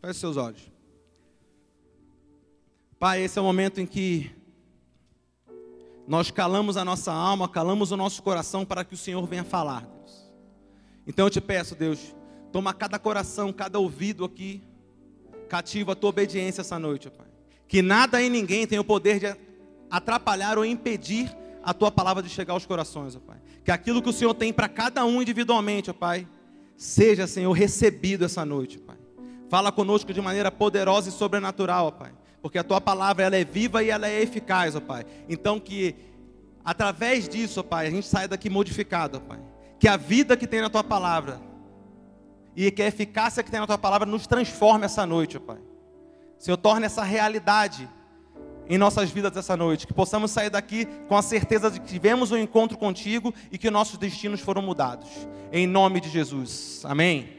Feche seus olhos. Pai, esse é o momento em que nós calamos a nossa alma, calamos o nosso coração para que o Senhor venha falar, Deus. Então eu te peço, Deus, toma cada coração, cada ouvido aqui, cativo a tua obediência essa noite, Pai. Que nada e ninguém tenha o poder de atrapalhar ou impedir a tua palavra de chegar aos corações, ó Pai. Que aquilo que o Senhor tem para cada um individualmente, ó Pai, seja, Senhor, recebido essa noite, Pai. Fala conosco de maneira poderosa e sobrenatural, ó Pai. Porque a tua palavra ela é viva e ela é eficaz, ó Pai. Então que através disso, ó Pai, a gente saia daqui modificado, ó Pai. Que a vida que tem na tua palavra e que a eficácia que tem na tua palavra nos transforme essa noite, ó Pai. Senhor, torne essa realidade em nossas vidas essa noite, que possamos sair daqui com a certeza de que tivemos um encontro contigo e que nossos destinos foram mudados. Em nome de Jesus. Amém.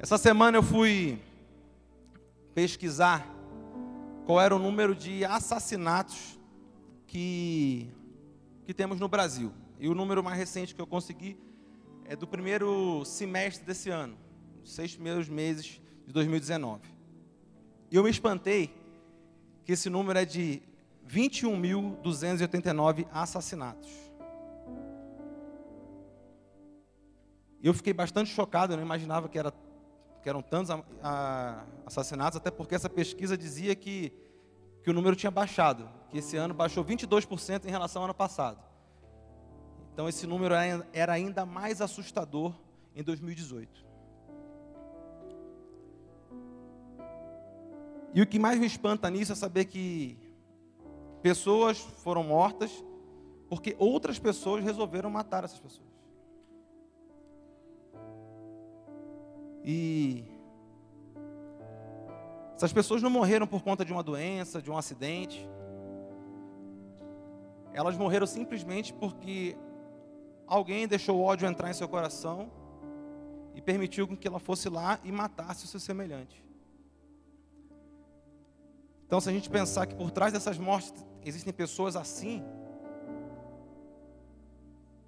Essa semana eu fui pesquisar qual era o número de assassinatos que, que temos no Brasil. E o número mais recente que eu consegui é do primeiro semestre desse ano, os seis primeiros meses de 2019. E eu me espantei que esse número é de 21.289 assassinatos. Eu fiquei bastante chocado, eu não imaginava que, era, que eram tantos a, a, assassinatos, até porque essa pesquisa dizia que, que o número tinha baixado, que esse ano baixou 22% em relação ao ano passado. Então esse número era ainda mais assustador em 2018. E o que mais me espanta nisso é saber que pessoas foram mortas porque outras pessoas resolveram matar essas pessoas. E essas pessoas não morreram por conta de uma doença, de um acidente. Elas morreram simplesmente porque alguém deixou o ódio entrar em seu coração e permitiu que ela fosse lá e matasse o seu semelhante. Então, se a gente pensar que por trás dessas mortes existem pessoas assim,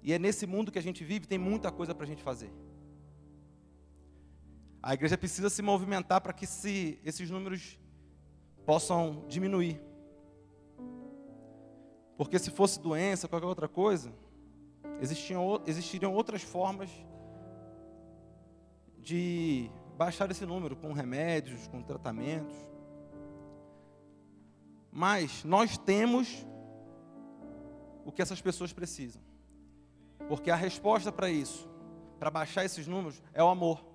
e é nesse mundo que a gente vive, tem muita coisa para a gente fazer. A igreja precisa se movimentar para que se, esses números possam diminuir. Porque se fosse doença, qualquer outra coisa, existiam, existiriam outras formas de baixar esse número, com remédios, com tratamentos. Mas nós temos o que essas pessoas precisam. Porque a resposta para isso, para baixar esses números, é o amor.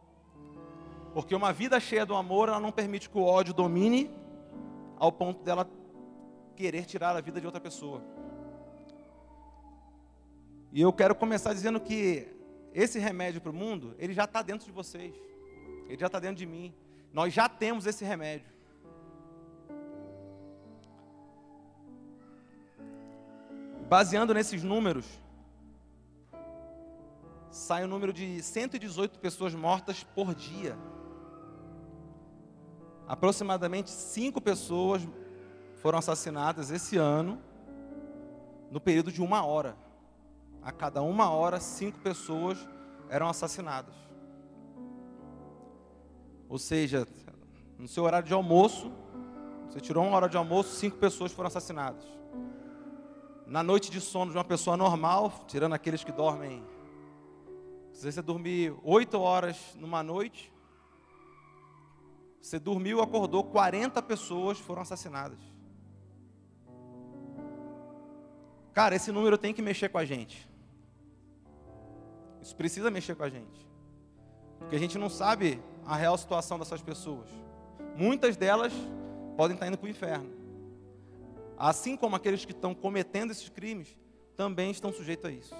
Porque uma vida cheia do amor, ela não permite que o ódio domine ao ponto dela querer tirar a vida de outra pessoa. E eu quero começar dizendo que esse remédio para o mundo, ele já está dentro de vocês. Ele já está dentro de mim. Nós já temos esse remédio. Baseando nesses números, sai o número de 118 pessoas mortas por dia. Aproximadamente 5 pessoas foram assassinadas esse ano, no período de uma hora. A cada uma hora, cinco pessoas eram assassinadas. Ou seja, no seu horário de almoço, você tirou uma hora de almoço, cinco pessoas foram assassinadas na noite de sono de uma pessoa normal, tirando aqueles que dormem, se você dormir oito horas numa noite, você dormiu, acordou, 40 pessoas foram assassinadas. Cara, esse número tem que mexer com a gente. Isso precisa mexer com a gente. Porque a gente não sabe a real situação dessas pessoas. Muitas delas podem estar indo para o inferno. Assim como aqueles que estão cometendo esses crimes também estão sujeitos a isso.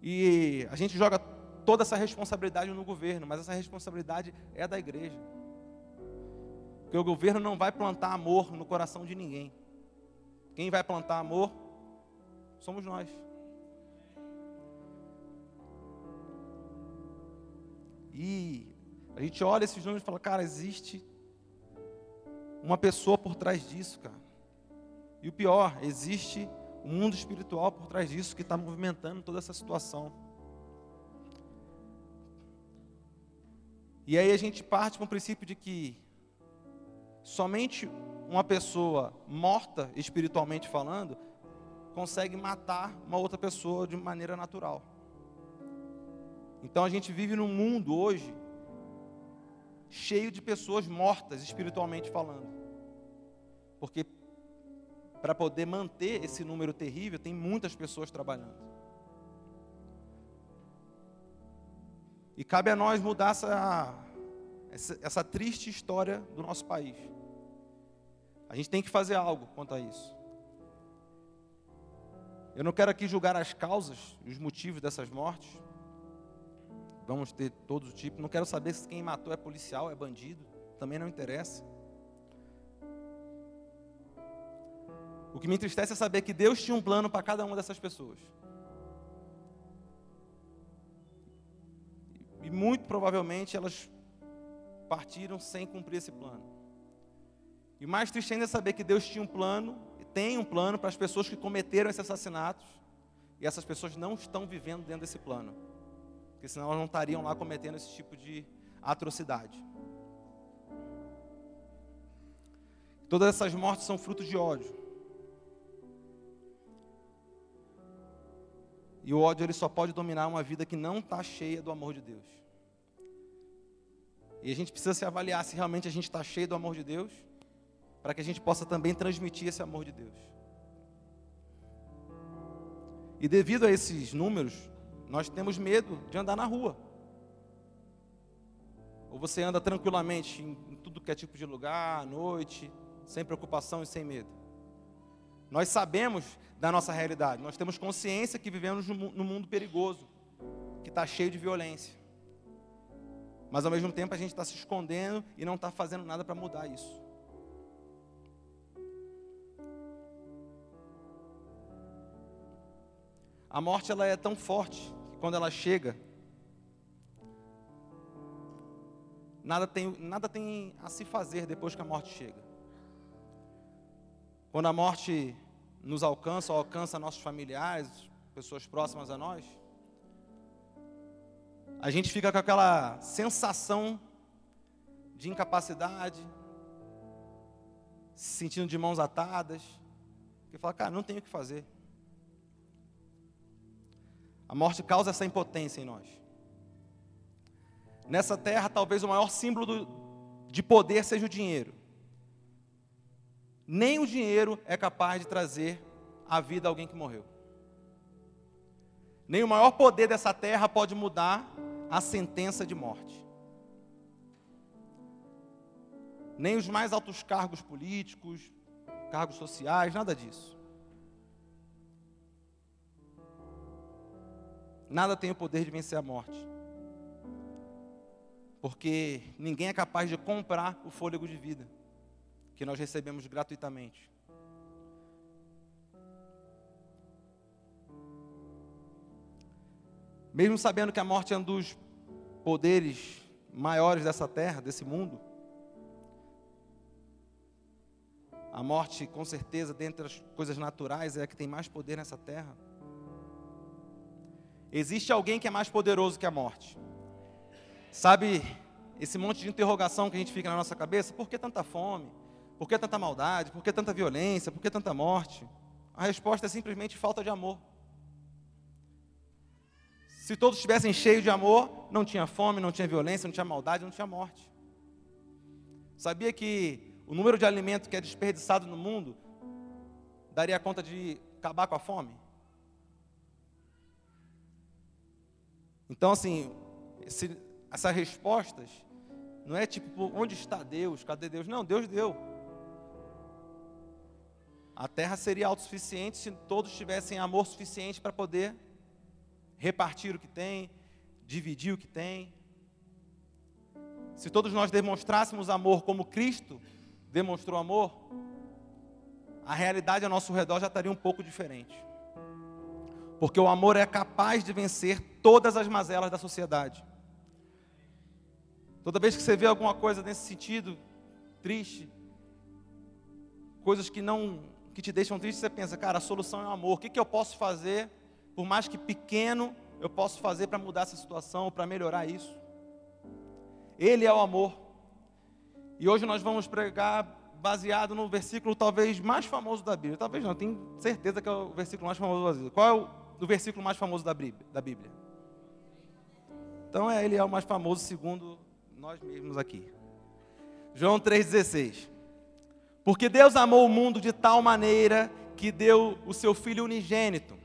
E a gente joga toda essa responsabilidade no governo, mas essa responsabilidade é da igreja. Porque o governo não vai plantar amor no coração de ninguém. Quem vai plantar amor somos nós. E a gente olha esses números e fala, cara, existe uma pessoa por trás disso, cara. E o pior, existe um mundo espiritual por trás disso que está movimentando toda essa situação. E aí a gente parte para um princípio de que somente uma pessoa morta, espiritualmente falando, consegue matar uma outra pessoa de maneira natural. Então a gente vive num mundo hoje cheio de pessoas mortas, espiritualmente falando. Porque para poder manter esse número terrível, tem muitas pessoas trabalhando. E cabe a nós mudar essa, essa, essa triste história do nosso país. A gente tem que fazer algo quanto a isso. Eu não quero aqui julgar as causas, os motivos dessas mortes. Vamos ter todos os tipos. Não quero saber se quem matou é policial, é bandido. Também não interessa. O que me entristece é saber que Deus tinha um plano para cada uma dessas pessoas. E muito provavelmente elas partiram sem cumprir esse plano. E mais triste ainda é saber que Deus tinha um plano tem um plano para as pessoas que cometeram esses assassinatos e essas pessoas não estão vivendo dentro desse plano, porque senão elas não estariam lá cometendo esse tipo de atrocidade. Todas essas mortes são frutos de ódio. E o ódio ele só pode dominar uma vida que não está cheia do amor de Deus. E a gente precisa se avaliar se realmente a gente está cheio do amor de Deus para que a gente possa também transmitir esse amor de Deus. E devido a esses números, nós temos medo de andar na rua. Ou você anda tranquilamente em, tudo que é tipo de lugar, à noite, sem preocupação e sem medo. Nós sabemos da nossa realidade, nós temos consciência que vivemos num mundo perigoso, que está cheio de violência. Mas ao mesmo tempo a gente está se escondendo e não está fazendo nada para mudar isso. A morte ela é tão forte que quando ela chega, nada tem, nada tem a se fazer depois que a morte chega. Quando a morte nos alcança ou alcança nossos familiares, pessoas próximas a nós, a gente fica com aquela sensação de incapacidade, se sentindo de mãos atadas, que fala, cara, não tenho o que fazer. A morte causa essa impotência em nós. Nessa terra, talvez o maior símbolo do, de poder seja o dinheiro. Nem o dinheiro é capaz de trazer a vida a alguém que morreu. Nem o maior poder dessa terra pode mudar a sentença de morte. Nem os mais altos cargos políticos, cargos sociais, nada disso. Nada tem o poder de vencer a morte. Porque ninguém é capaz de comprar o fôlego de vida que nós recebemos gratuitamente. Mesmo sabendo que a morte é um dos poderes maiores dessa terra, desse mundo, a morte, com certeza, dentre as coisas naturais, é a que tem mais poder nessa terra. Existe alguém que é mais poderoso que a morte. Sabe esse monte de interrogação que a gente fica na nossa cabeça? Por que tanta fome? Por que tanta maldade? Por que tanta violência? Por que tanta morte? A resposta é simplesmente falta de amor. Se todos estivessem cheios de amor, não tinha fome, não tinha violência, não tinha maldade, não tinha morte. Sabia que o número de alimento que é desperdiçado no mundo daria conta de acabar com a fome? Então, assim, esse, essas respostas não é tipo, onde está Deus? Cadê Deus? Não, Deus deu. A terra seria autossuficiente se todos tivessem amor suficiente para poder repartir o que tem, dividir o que tem. Se todos nós demonstrássemos amor como Cristo demonstrou amor, a realidade ao nosso redor já estaria um pouco diferente. Porque o amor é capaz de vencer todas as mazelas da sociedade. Toda vez que você vê alguma coisa nesse sentido, triste, coisas que não que te deixam triste, você pensa, cara, a solução é o amor. O que, que eu posso fazer, por mais que pequeno, eu posso fazer para mudar essa situação, para melhorar isso? Ele é o amor. E hoje nós vamos pregar baseado no versículo talvez mais famoso da Bíblia. Talvez não, tenho certeza que é o versículo mais famoso da Bíblia. Qual é o, o versículo mais famoso da Bíblia? Então é, ele é o mais famoso segundo nós mesmos aqui. João 3,16. Porque Deus amou o mundo de tal maneira que deu o seu Filho unigênito,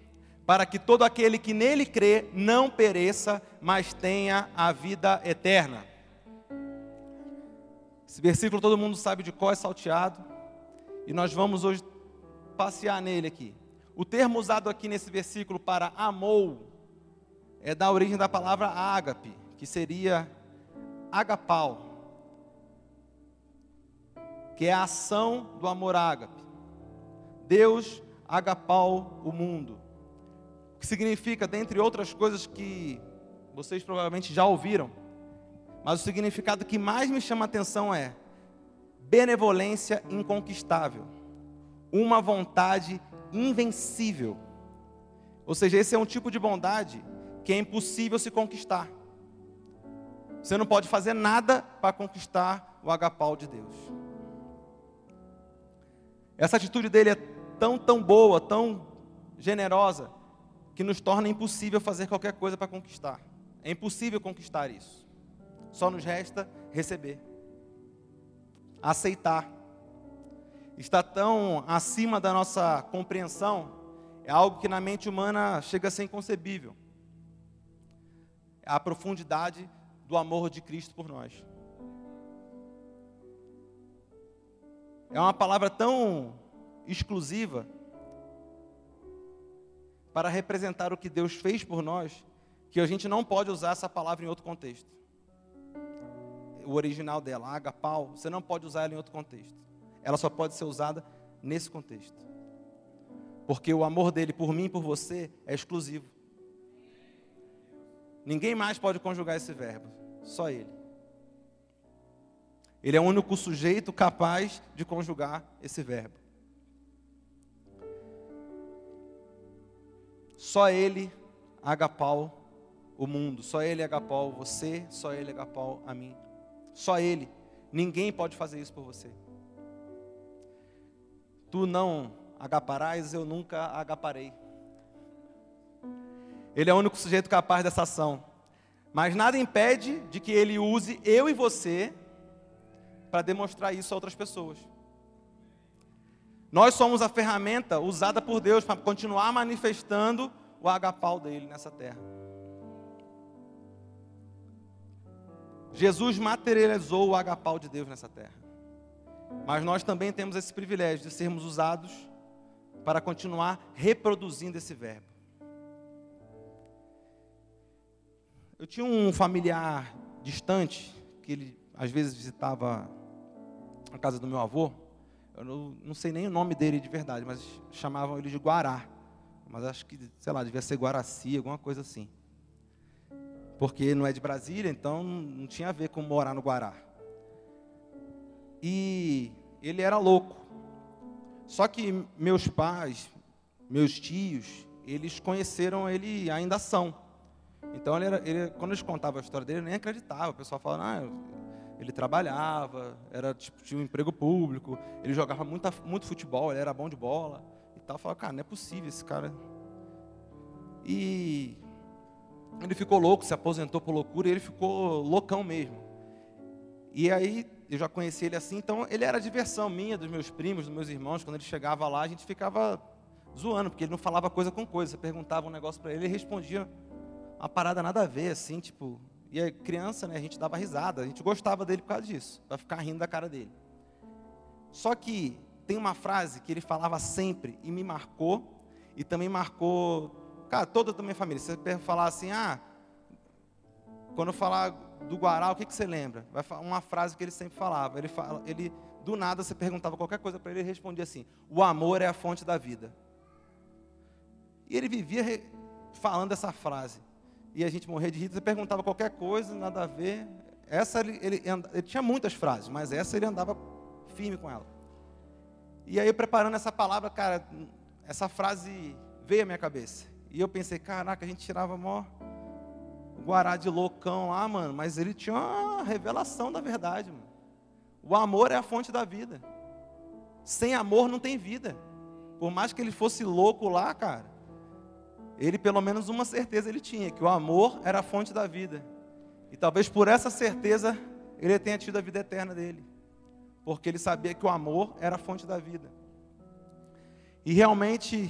para que todo aquele que nele crê não pereça, mas tenha a vida eterna. Esse versículo todo mundo sabe de qual é salteado, e nós vamos hoje passear nele aqui. O termo usado aqui nesse versículo para amou é da origem da palavra ágape, que seria agapau, que é a ação do amor ágape. Deus agapau o mundo. O que significa, dentre outras coisas que vocês provavelmente já ouviram, mas o significado que mais me chama a atenção é benevolência inconquistável, uma vontade invencível. Ou seja, esse é um tipo de bondade que é impossível se conquistar. Você não pode fazer nada para conquistar o agapau de Deus. Essa atitude dele é tão, tão boa, tão generosa, que nos torna impossível fazer qualquer coisa para conquistar. É impossível conquistar isso. Só nos resta receber, aceitar. Está tão acima da nossa compreensão, é algo que na mente humana chega a ser inconcebível. É a profundidade do amor de Cristo por nós. É uma palavra tão exclusiva para representar o que Deus fez por nós, que a gente não pode usar essa palavra em outro contexto. O original dela, agapau, você não pode usar ela em outro contexto. Ela só pode ser usada nesse contexto. Porque o amor dele por mim e por você é exclusivo. Ninguém mais pode conjugar esse verbo só Ele. Ele é o único sujeito capaz de conjugar esse verbo. Só Ele agapau o mundo, só Ele agapau você, só Ele agapau a mim. Só Ele. Ninguém pode fazer isso por você. Tu não agaparás, eu nunca agaparei. Ele é o único sujeito capaz dessa ação. Mas nada impede de que ele use eu e você para demonstrar isso a outras pessoas. Nós somos a ferramenta usada por Deus para continuar manifestando o agapau dele nessa terra. Jesus materializou o agapau de Deus nessa terra. Mas nós também temos esse privilégio de sermos usados para continuar reproduzindo esse verbo. Eu tinha um familiar distante, que ele às vezes visitava a casa do meu avô. Eu não, não, sei nem o nome dele de verdade, mas chamavam ele de Guará. Mas acho que, sei lá, devia ser Guaraci, alguma coisa assim. Porque não é de Brasília, então não tinha a ver com morar no Guará. E ele era louco. Só que meus pais, meus tios, eles conheceram ele ainda são. Então, ele era, ele, quando eles contavam a história dele, eu nem acreditava. O pessoal falava, ah, ele trabalhava, era, tipo, tinha um emprego público, ele jogava muita, muito futebol, ele era bom de bola. E tal. Eu falava, cara, não é possível esse cara. E ele ficou louco, se aposentou por loucura, e ele ficou loucão mesmo. E aí, eu já conheci ele assim, então ele era diversão minha, dos meus primos, dos meus irmãos. Quando ele chegava lá, a gente ficava zoando, porque ele não falava coisa com coisa. Você perguntava um negócio para ele, ele respondia uma parada nada a ver, assim, tipo. E a criança, né, a gente dava risada, a gente gostava dele por causa disso, para ficar rindo da cara dele. Só que tem uma frase que ele falava sempre e me marcou, e também marcou, cara, toda a minha família. Você falar assim, ah, quando eu falar do Guará, o que, que você lembra? Vai falar uma frase que ele sempre falava. Ele, fala, ele do nada, você perguntava qualquer coisa para ele, ele respondia assim: O amor é a fonte da vida. E ele vivia falando essa frase e a gente morria de rir. Você perguntava qualquer coisa, nada a ver. Essa ele, ele, ele, tinha muitas frases, mas essa ele andava firme com ela. E aí, preparando essa palavra, cara, essa frase veio à minha cabeça. E eu pensei, caraca, a gente tirava mó, Guará de loucão lá, mano, mas ele tinha uma revelação da verdade, mano. O amor é a fonte da vida. Sem amor não tem vida. Por mais que ele fosse louco lá, cara, ele pelo menos uma certeza ele tinha, que o amor era a fonte da vida. E talvez por essa certeza ele tenha tido a vida eterna dele. Porque ele sabia que o amor era a fonte da vida. E realmente,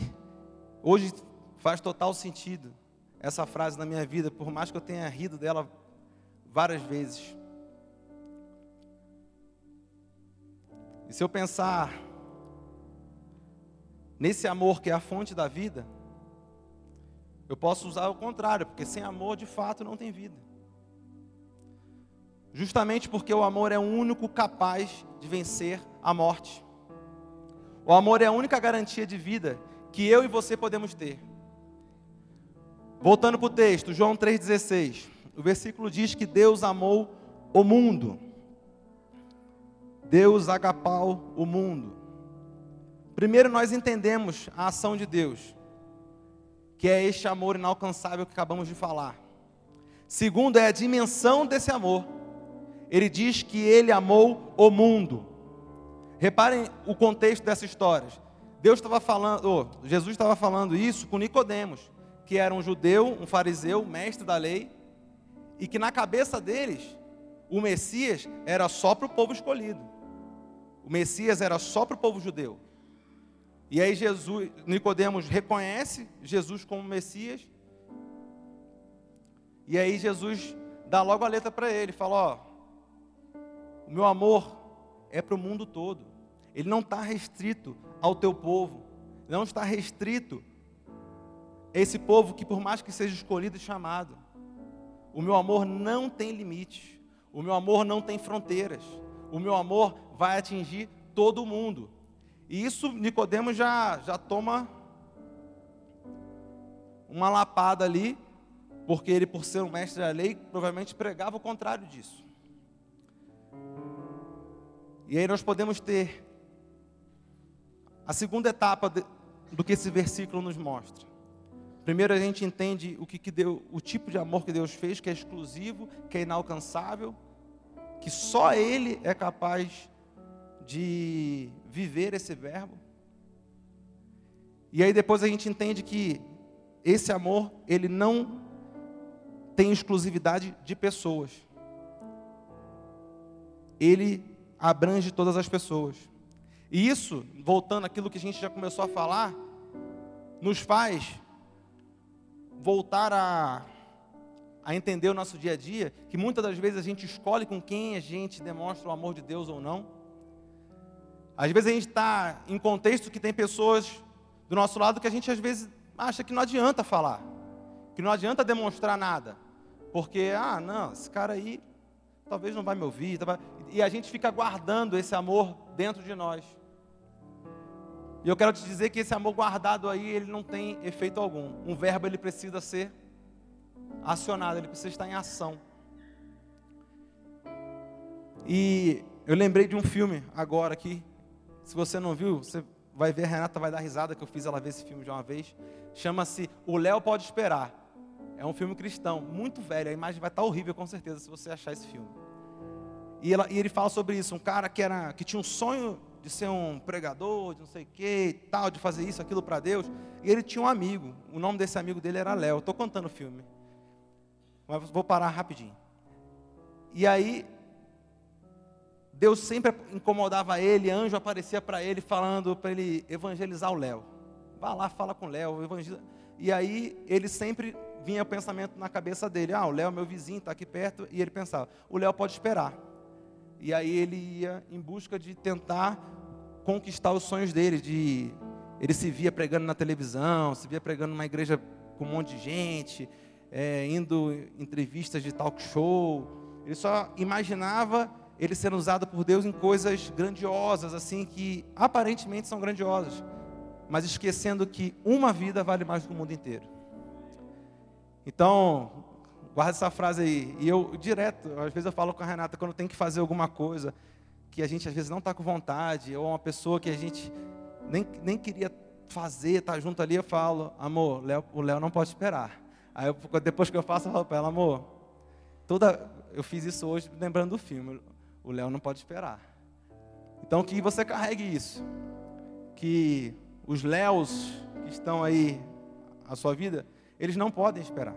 hoje faz total sentido essa frase na minha vida, por mais que eu tenha rido dela várias vezes. E se eu pensar nesse amor que é a fonte da vida, eu posso usar o contrário, porque sem amor de fato não tem vida. Justamente porque o amor é o único capaz de vencer a morte. O amor é a única garantia de vida que eu e você podemos ter. Voltando para o texto, João 3,16. O versículo diz que Deus amou o mundo. Deus agapau o mundo. Primeiro nós entendemos a ação de Deus, que é este amor inalcançável que acabamos de falar. Segundo é a dimensão desse amor. Ele diz que ele amou o mundo. Reparem o contexto dessa história. Deus estava falando, oh, Jesus estava falando isso com Nicodemos, que era um judeu, um fariseu, mestre da lei, e que na cabeça deles o Messias era só para o povo escolhido. O Messias era só para o povo judeu. E aí Jesus, Nicodemos reconhece Jesus como Messias. E aí Jesus dá logo a letra para ele, fala, ó, o meu amor é para o mundo todo. Ele não está restrito ao teu povo. Não está restrito a esse povo que por mais que seja escolhido e chamado. O meu amor não tem limites. O meu amor não tem fronteiras. O meu amor vai atingir todo mundo. E isso Nicodemos já, já toma uma lapada ali, porque ele, por ser um mestre da lei, provavelmente pregava o contrário disso. E aí nós podemos ter a segunda etapa de, do que esse versículo nos mostra. Primeiro a gente entende o que, que deu, o tipo de amor que Deus fez, que é exclusivo, que é inalcançável, que só Ele é capaz de viver esse verbo. E aí depois a gente entende que esse amor, ele não tem exclusividade de pessoas. Ele abrange todas as pessoas. E isso, voltando àquilo que a gente já começou a falar, nos faz voltar a, a entender o nosso dia a dia, que muitas das vezes a gente escolhe com quem a gente demonstra o amor de Deus ou não. Às vezes a gente está em contexto que tem pessoas do nosso lado que a gente às vezes acha que não adianta falar, que não adianta demonstrar nada, porque, ah, não, esse cara aí talvez não vai me ouvir, tá e a gente fica guardando esse amor dentro de nós. E eu quero te dizer que esse amor guardado aí, ele não tem efeito algum. Um verbo ele precisa ser acionado, ele precisa estar em ação. E eu lembrei de um filme agora aqui, se você não viu, você vai ver, a Renata vai dar risada que eu fiz ela ver esse filme de uma vez. Chama-se O Léo Pode Esperar. É um filme cristão, muito velho. A imagem vai estar horrível com certeza se você achar esse filme. E, ela, e ele fala sobre isso, um cara que, era, que tinha um sonho de ser um pregador, de não sei o que tal, de fazer isso, aquilo para Deus. E ele tinha um amigo, o nome desse amigo dele era Léo. Estou contando o filme, mas vou parar rapidinho. E aí Deus sempre incomodava ele, anjo aparecia para ele falando para ele evangelizar o Léo. Vá lá, fala com o Léo, evangeliza. E aí ele sempre vinha o pensamento na cabeça dele: ah, o Léo é meu vizinho, está aqui perto. E ele pensava: o Léo pode esperar. E aí ele ia em busca de tentar conquistar os sonhos dele. De ele se via pregando na televisão, se via pregando numa igreja com um monte de gente, é, indo em entrevistas de talk show. Ele só imaginava ele sendo usado por Deus em coisas grandiosas, assim, que aparentemente são grandiosas, mas esquecendo que uma vida vale mais que o mundo inteiro. Então, guarda essa frase aí. E eu, direto, às vezes eu falo com a Renata, quando tem que fazer alguma coisa, que a gente às vezes não está com vontade, ou uma pessoa que a gente nem, nem queria fazer, estar tá junto ali, eu falo, amor, o Léo não pode esperar. Aí eu, depois que eu faço, eu falo para ela, amor, toda, eu fiz isso hoje lembrando do filme. O Léo não pode esperar. Então que você carregue isso. Que os Léos que estão aí na sua vida, eles não podem esperar.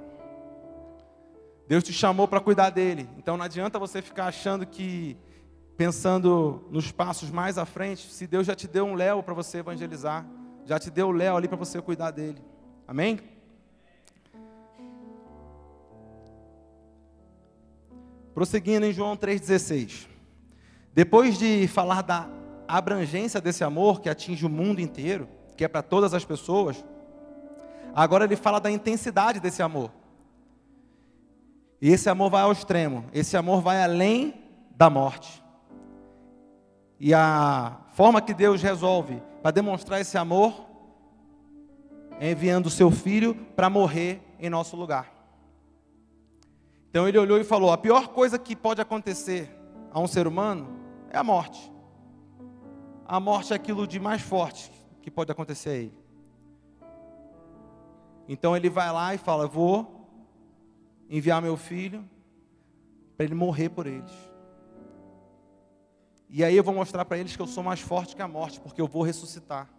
Deus te chamou para cuidar dele. Então não adianta você ficar achando que pensando nos passos mais à frente, se Deus já te deu um Léo para você evangelizar, já te deu o Léo ali para você cuidar dele. Amém? Prosseguindo em João 3,16. Depois de falar da abrangência desse amor que atinge o mundo inteiro, que é para todas as pessoas, agora ele fala da intensidade desse amor. E esse amor vai ao extremo, esse amor vai além da morte. E a forma que Deus resolve para demonstrar esse amor é enviando o seu filho para morrer em nosso lugar. Então ele olhou e falou: a pior coisa que pode acontecer a um ser humano é a morte. A morte é aquilo de mais forte que pode acontecer a ele. Então ele vai lá e fala: Vou enviar meu filho para ele morrer por eles. E aí eu vou mostrar para eles que eu sou mais forte que a morte, porque eu vou ressuscitar.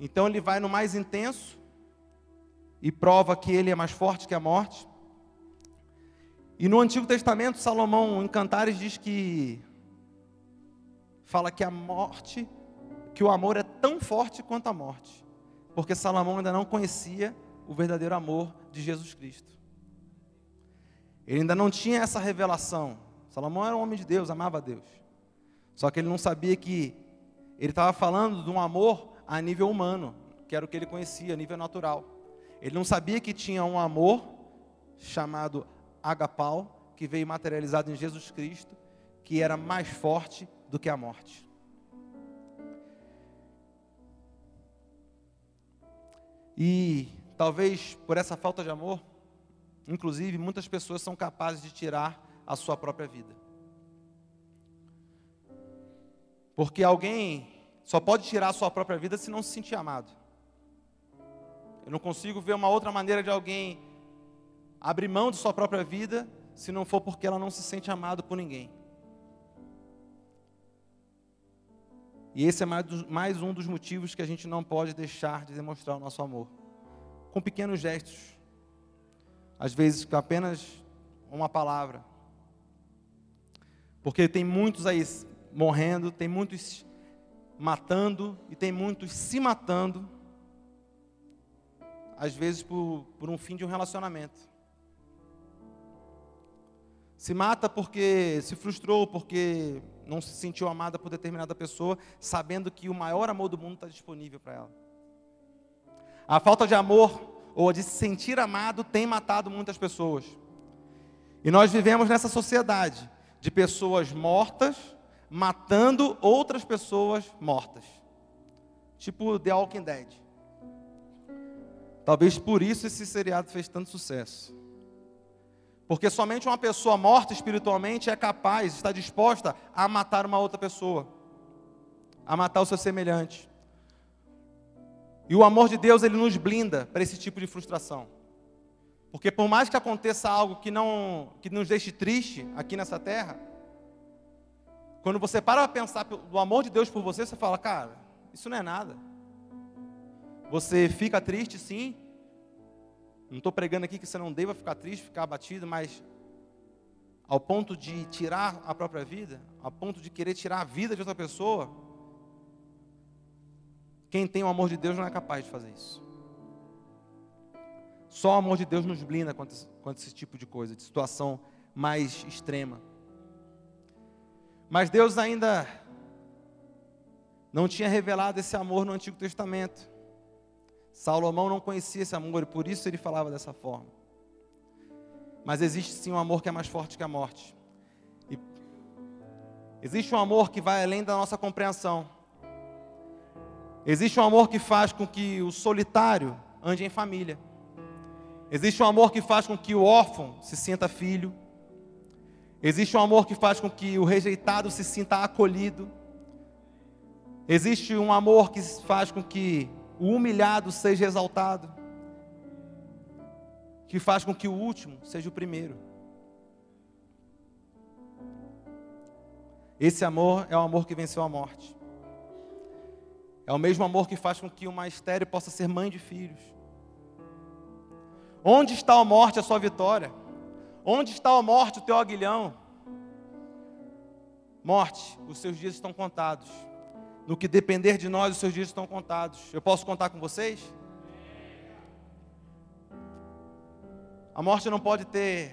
Então ele vai no mais intenso, e prova que ele é mais forte que a morte. E no Antigo Testamento, Salomão, em Cantares, diz que fala que a morte, que o amor é tão forte quanto a morte, porque Salomão ainda não conhecia o verdadeiro amor de Jesus Cristo. Ele ainda não tinha essa revelação. Salomão era um homem de Deus, amava Deus. Só que ele não sabia que ele estava falando de um amor a nível humano, que era o que ele conhecia, a nível natural. Ele não sabia que tinha um amor chamado agapau, que veio materializado em Jesus Cristo, que era mais forte do que a morte. E talvez por essa falta de amor, inclusive muitas pessoas são capazes de tirar a sua própria vida. Porque alguém só pode tirar a sua própria vida se não se sentir amado. Eu não consigo ver uma outra maneira de alguém abrir mão de sua própria vida se não for porque ela não se sente amado por ninguém. E esse é mais um dos motivos que a gente não pode deixar de demonstrar o nosso amor. Com pequenos gestos. Às vezes com apenas uma palavra. Porque tem muitos aí morrendo, tem muitos matando e tem muitos se matando às vezes por, por um fim de um relacionamento. Se mata porque se frustrou, porque não se sentiu amada por determinada pessoa, sabendo que o maior amor do mundo está disponível para ela. A falta de amor ou de se sentir amado tem matado muitas pessoas. E nós vivemos nessa sociedade de pessoas mortas matando outras pessoas mortas. Tipo The Walking Dead. Talvez por isso esse seriado fez tanto sucesso. Porque somente uma pessoa morta espiritualmente é capaz, está disposta a matar uma outra pessoa, a matar o seu semelhante. E o amor de Deus, ele nos blinda para esse tipo de frustração. Porque por mais que aconteça algo que não que nos deixe triste aqui nessa terra, quando você para para pensar do amor de Deus por você, você fala, cara, isso não é nada. Você fica triste, sim. Não estou pregando aqui que você não deva ficar triste, ficar abatido, mas ao ponto de tirar a própria vida, ao ponto de querer tirar a vida de outra pessoa, quem tem o amor de Deus não é capaz de fazer isso. Só o amor de Deus nos blinda contra, contra esse tipo de coisa, de situação mais extrema. Mas Deus ainda não tinha revelado esse amor no Antigo Testamento. Salomão não conhecia esse amor e por isso ele falava dessa forma. Mas existe sim um amor que é mais forte que a morte. E existe um amor que vai além da nossa compreensão. Existe um amor que faz com que o solitário ande em família. Existe um amor que faz com que o órfão se sinta filho. Existe um amor que faz com que o rejeitado se sinta acolhido. Existe um amor que faz com que o humilhado seja exaltado, que faz com que o último seja o primeiro. Esse amor é o amor que venceu a morte. É o mesmo amor que faz com que uma estéreo possa ser mãe de filhos. Onde está a morte, a sua vitória? Onde está a morte, o teu aguilhão? Morte, os seus dias estão contados. No que depender de nós, os seus dias estão contados. Eu posso contar com vocês? A morte não pode ter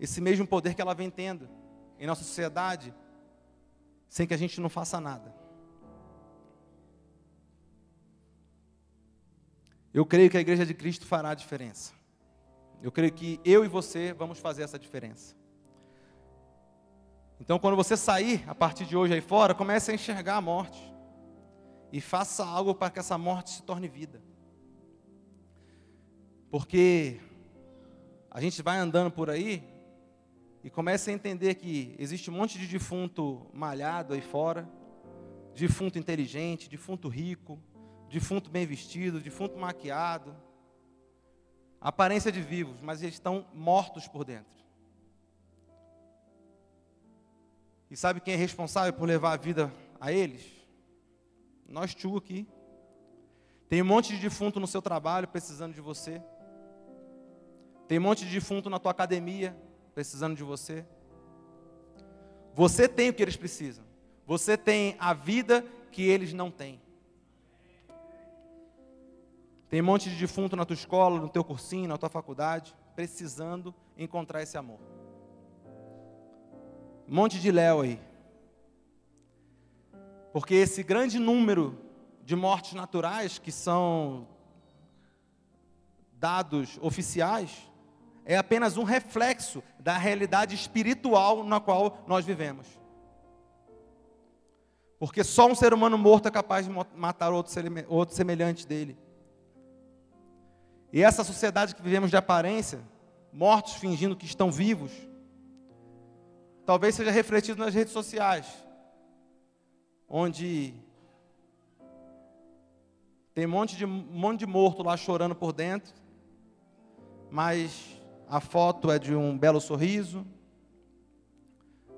esse mesmo poder que ela vem tendo em nossa sociedade sem que a gente não faça nada. Eu creio que a igreja de Cristo fará a diferença. Eu creio que eu e você vamos fazer essa diferença. Então, quando você sair a partir de hoje aí fora, comece a enxergar a morte. E faça algo para que essa morte se torne vida. Porque a gente vai andando por aí e começa a entender que existe um monte de defunto malhado aí fora, defunto inteligente, defunto rico, defunto bem vestido, defunto maquiado, aparência de vivos, mas eles estão mortos por dentro. E sabe quem é responsável por levar a vida a eles? Nós tu aqui. Tem um monte de defunto no seu trabalho precisando de você. Tem um monte de defunto na tua academia precisando de você. Você tem o que eles precisam. Você tem a vida que eles não têm. Tem um monte de defunto na tua escola, no teu cursinho, na tua faculdade, precisando encontrar esse amor. Monte de Léo aí. Porque esse grande número de mortes naturais que são dados oficiais é apenas um reflexo da realidade espiritual na qual nós vivemos. Porque só um ser humano morto é capaz de matar outro semelhante dele. E essa sociedade que vivemos de aparência, mortos fingindo que estão vivos, talvez seja refletido nas redes sociais, onde tem um monte de, um monte de morto lá chorando por dentro, mas a foto é de um belo sorriso,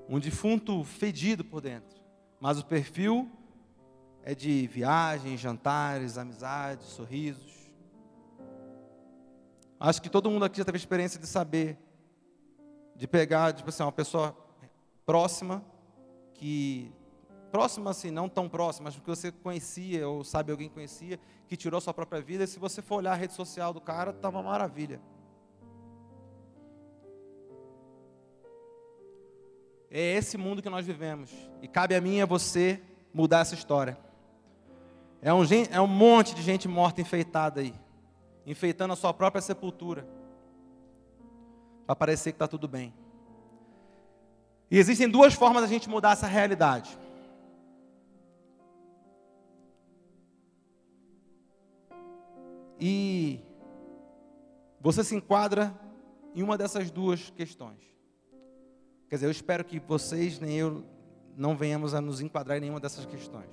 um defunto fedido por dentro, mas o perfil é de viagens, jantares, amizades, sorrisos. Acho que todo mundo aqui já teve a experiência de saber, de pegar, tipo assim, uma pessoa próxima, que próxima assim, não tão próxima, mas porque você conhecia ou sabe alguém conhecia, que tirou sua própria vida, e se você for olhar a rede social do cara, tá uma maravilha. É esse mundo que nós vivemos. E cabe a mim e a você mudar essa história. É um, é um monte de gente morta enfeitada aí. Enfeitando a sua própria sepultura. Para parecer que está tudo bem. E existem duas formas da gente mudar essa realidade. E você se enquadra em uma dessas duas questões. Quer dizer, eu espero que vocês nem eu não venhamos a nos enquadrar em nenhuma dessas questões.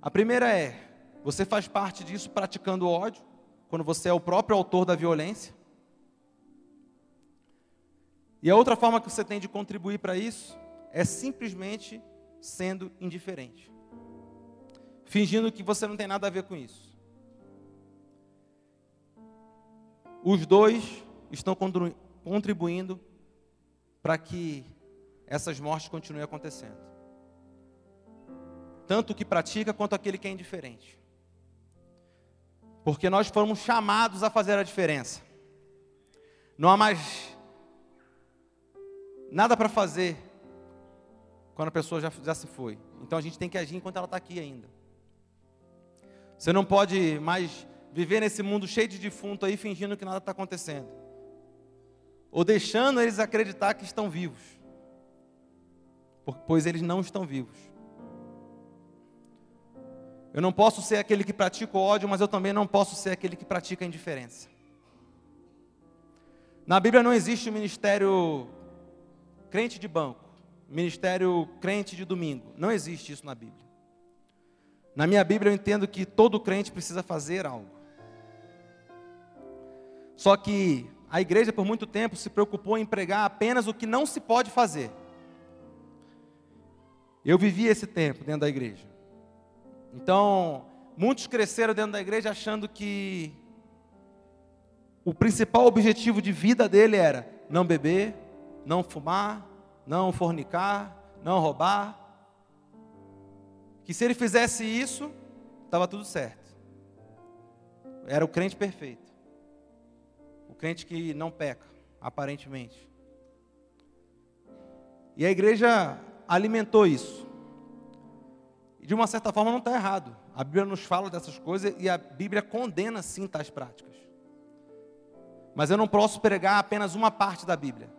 A primeira é: você faz parte disso praticando ódio, quando você é o próprio autor da violência. E a outra forma que você tem de contribuir para isso é simplesmente sendo indiferente, fingindo que você não tem nada a ver com isso. Os dois estão contribuindo para que essas mortes continuem acontecendo. Tanto o que pratica quanto aquele que é indiferente. Porque nós fomos chamados a fazer a diferença. Não há mais nada para fazer quando a pessoa já, já se foi. Então a gente tem que agir enquanto ela está aqui ainda. Você não pode mais viver nesse mundo cheio de defunto aí fingindo que nada está acontecendo ou deixando eles acreditar que estão vivos, pois eles não estão vivos. Eu não posso ser aquele que pratica o ódio, mas eu também não posso ser aquele que pratica a indiferença. Na Bíblia não existe o ministério crente de banco, ministério crente de domingo. Não existe isso na Bíblia. Na minha Bíblia eu entendo que todo crente precisa fazer algo. Só que a igreja por muito tempo se preocupou em pregar apenas o que não se pode fazer. Eu vivi esse tempo dentro da igreja. Então, muitos cresceram dentro da igreja achando que o principal objetivo de vida dele era não beber, não fumar, não fornicar, não roubar. Que se ele fizesse isso, estava tudo certo. Era o crente perfeito. O crente que não peca, aparentemente. E a igreja alimentou isso. E de uma certa forma não está errado. A Bíblia nos fala dessas coisas e a Bíblia condena sim tais práticas. Mas eu não posso pregar apenas uma parte da Bíblia.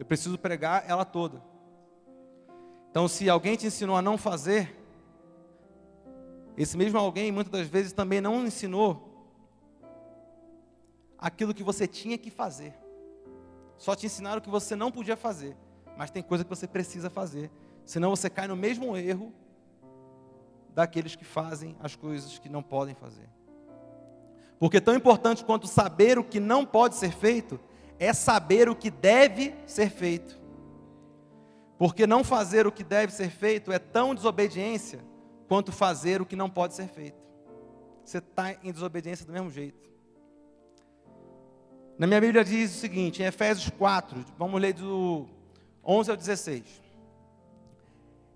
Eu preciso pregar ela toda. Então, se alguém te ensinou a não fazer, esse mesmo alguém muitas das vezes também não ensinou aquilo que você tinha que fazer. Só te ensinaram o que você não podia fazer. Mas tem coisa que você precisa fazer. Senão você cai no mesmo erro daqueles que fazem as coisas que não podem fazer. Porque tão importante quanto saber o que não pode ser feito, é saber o que deve ser feito. Porque não fazer o que deve ser feito é tão desobediência quanto fazer o que não pode ser feito. Você está em desobediência do mesmo jeito. Na minha Bíblia diz o seguinte, em Efésios 4, vamos ler do 11 ao 16.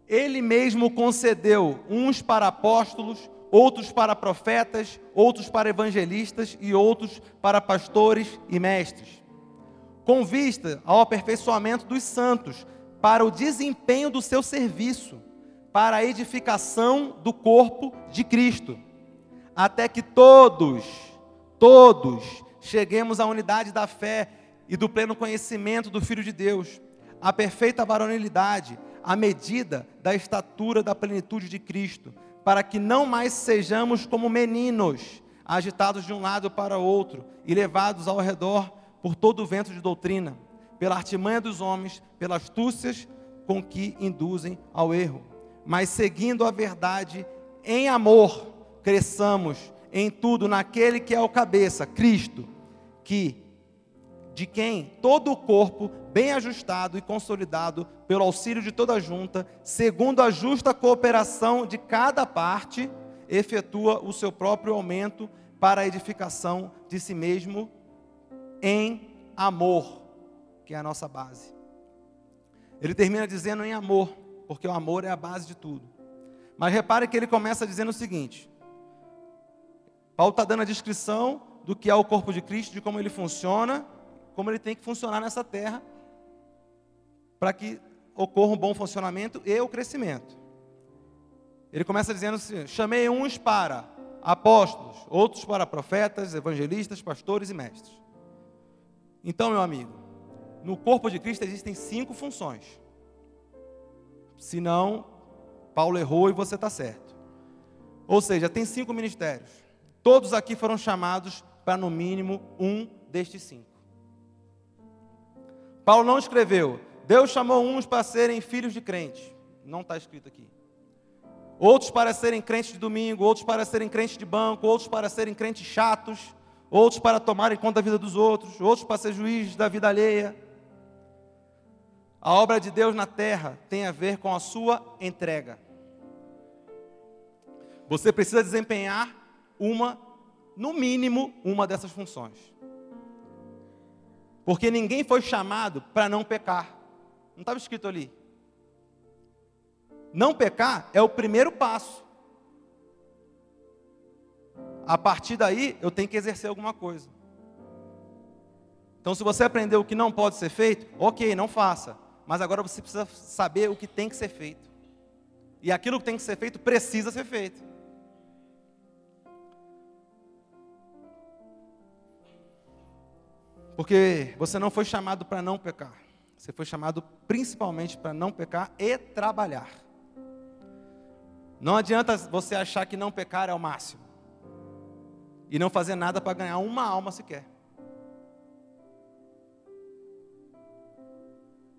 Ele mesmo concedeu uns para apóstolos, outros para profetas, outros para evangelistas e outros para pastores e mestres, com vista ao aperfeiçoamento dos santos, para o desempenho do seu serviço, para a edificação do corpo de Cristo, até que todos, todos cheguemos à unidade da fé e do pleno conhecimento do Filho de Deus, à perfeita varonilidade, à medida da estatura da plenitude de Cristo para que não mais sejamos como meninos, agitados de um lado para outro e levados ao redor por todo o vento de doutrina, pela artimanha dos homens, pelas astúcias com que induzem ao erro. Mas seguindo a verdade em amor, cresçamos em tudo naquele que é o cabeça, Cristo, que de quem todo o corpo, bem ajustado e consolidado pelo auxílio de toda junta, segundo a justa cooperação de cada parte, efetua o seu próprio aumento para a edificação de si mesmo em amor, que é a nossa base. Ele termina dizendo em amor, porque o amor é a base de tudo. Mas repare que ele começa dizendo o seguinte: Paulo está dando a descrição do que é o corpo de Cristo, de como ele funciona, como ele tem que funcionar nessa terra para que ocorra um bom funcionamento e o crescimento. Ele começa dizendo assim: chamei uns para apóstolos, outros para profetas, evangelistas, pastores e mestres. Então, meu amigo, no corpo de Cristo existem cinco funções. Se não, Paulo errou e você está certo. Ou seja, tem cinco ministérios. Todos aqui foram chamados para, no mínimo, um destes cinco. Paulo não escreveu, Deus chamou uns para serem filhos de crente. Não está escrito aqui. Outros para serem crentes de domingo, outros para serem crentes de banco, outros para serem crentes chatos, outros para tomarem conta da vida dos outros, outros para ser juízes da vida alheia. A obra de Deus na terra tem a ver com a sua entrega. Você precisa desempenhar uma, no mínimo, uma dessas funções. Porque ninguém foi chamado para não pecar. Não estava escrito ali. Não pecar é o primeiro passo. A partir daí, eu tenho que exercer alguma coisa. Então, se você aprendeu o que não pode ser feito, ok, não faça. Mas agora você precisa saber o que tem que ser feito. E aquilo que tem que ser feito precisa ser feito. Porque você não foi chamado para não pecar. Você foi chamado principalmente para não pecar e trabalhar. Não adianta você achar que não pecar é o máximo. E não fazer nada para ganhar uma alma sequer.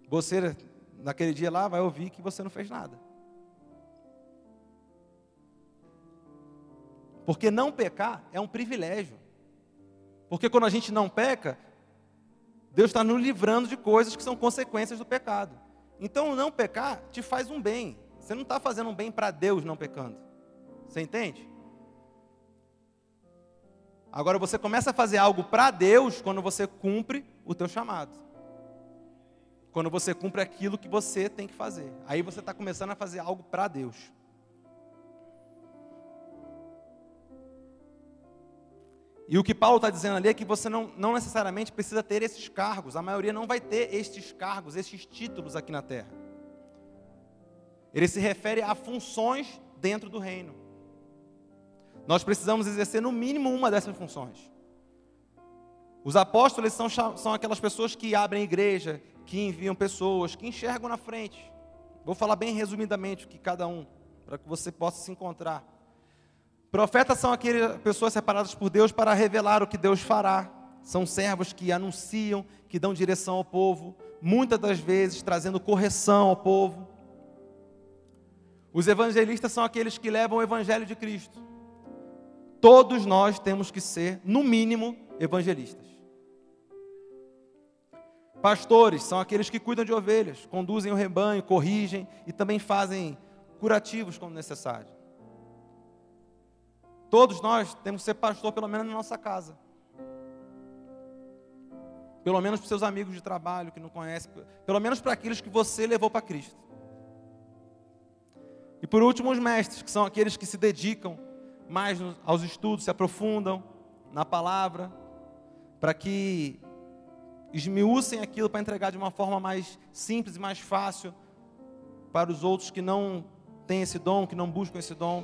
Você, naquele dia lá, vai ouvir que você não fez nada. Porque não pecar é um privilégio. Porque quando a gente não peca, Deus está nos livrando de coisas que são consequências do pecado. Então, não pecar te faz um bem. Você não está fazendo um bem para Deus não pecando. Você entende? Agora você começa a fazer algo para Deus quando você cumpre o teu chamado. Quando você cumpre aquilo que você tem que fazer. Aí você está começando a fazer algo para Deus. E o que Paulo está dizendo ali é que você não, não necessariamente precisa ter esses cargos. A maioria não vai ter estes cargos, estes títulos aqui na terra. Ele se refere a funções dentro do reino. Nós precisamos exercer no mínimo uma dessas funções. Os apóstolos são, são aquelas pessoas que abrem igreja, que enviam pessoas, que enxergam na frente. Vou falar bem resumidamente o que cada um, para que você possa se encontrar. Profetas são aquelas pessoas separadas por Deus para revelar o que Deus fará. São servos que anunciam, que dão direção ao povo, muitas das vezes trazendo correção ao povo. Os evangelistas são aqueles que levam o evangelho de Cristo. Todos nós temos que ser, no mínimo, evangelistas. Pastores são aqueles que cuidam de ovelhas, conduzem o rebanho, corrigem e também fazem curativos quando necessário. Todos nós temos que ser pastor, pelo menos na nossa casa. Pelo menos para seus amigos de trabalho que não conhecem. Pelo menos para aqueles que você levou para Cristo. E por último, os mestres, que são aqueles que se dedicam mais aos estudos, se aprofundam na palavra, para que esmiucem aquilo para entregar de uma forma mais simples e mais fácil para os outros que não têm esse dom, que não buscam esse dom.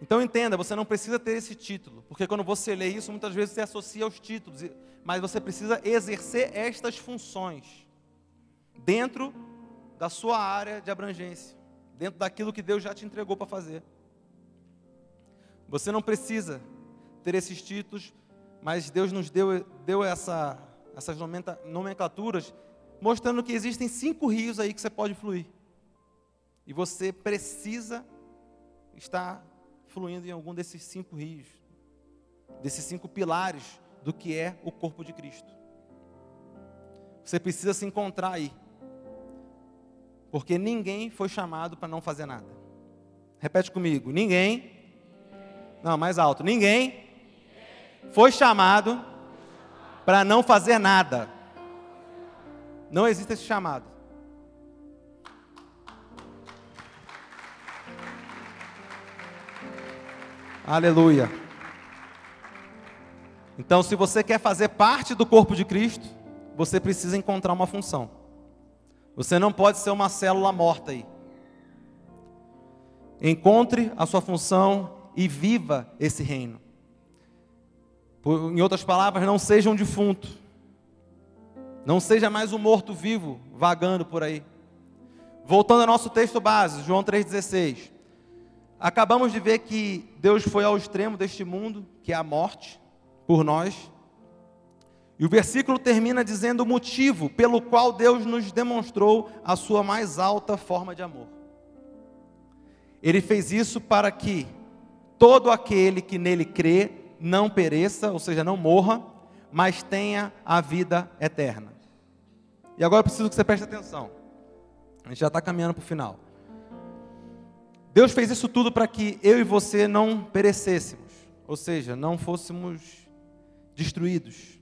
Então entenda, você não precisa ter esse título, porque quando você lê isso, muitas vezes você associa aos títulos, mas você precisa exercer estas funções dentro da sua área de abrangência, dentro daquilo que Deus já te entregou para fazer. Você não precisa ter esses títulos, mas Deus nos deu, deu essa, essas nomenclaturas, mostrando que existem cinco rios aí que você pode fluir. E você precisa estar fluindo em algum desses cinco rios, desses cinco pilares do que é o corpo de Cristo. Você precisa se encontrar aí, porque ninguém foi chamado para não fazer nada. Repete comigo: ninguém, não, mais alto, ninguém foi chamado para não fazer nada. Não existe esse chamado. Aleluia. Então, se você quer fazer parte do corpo de Cristo, você precisa encontrar uma função. Você não pode ser uma célula morta aí. Encontre a sua função e viva esse reino. Em outras palavras, não seja um defunto. Não seja mais um morto-vivo vagando por aí. Voltando ao nosso texto base, João 3,16. Acabamos de ver que Deus foi ao extremo deste mundo, que é a morte, por nós. E o versículo termina dizendo o motivo pelo qual Deus nos demonstrou a sua mais alta forma de amor. Ele fez isso para que todo aquele que nele crê não pereça, ou seja, não morra, mas tenha a vida eterna. E agora eu preciso que você preste atenção. A gente já está caminhando para o final. Deus fez isso tudo para que eu e você não perecêssemos, ou seja, não fôssemos destruídos.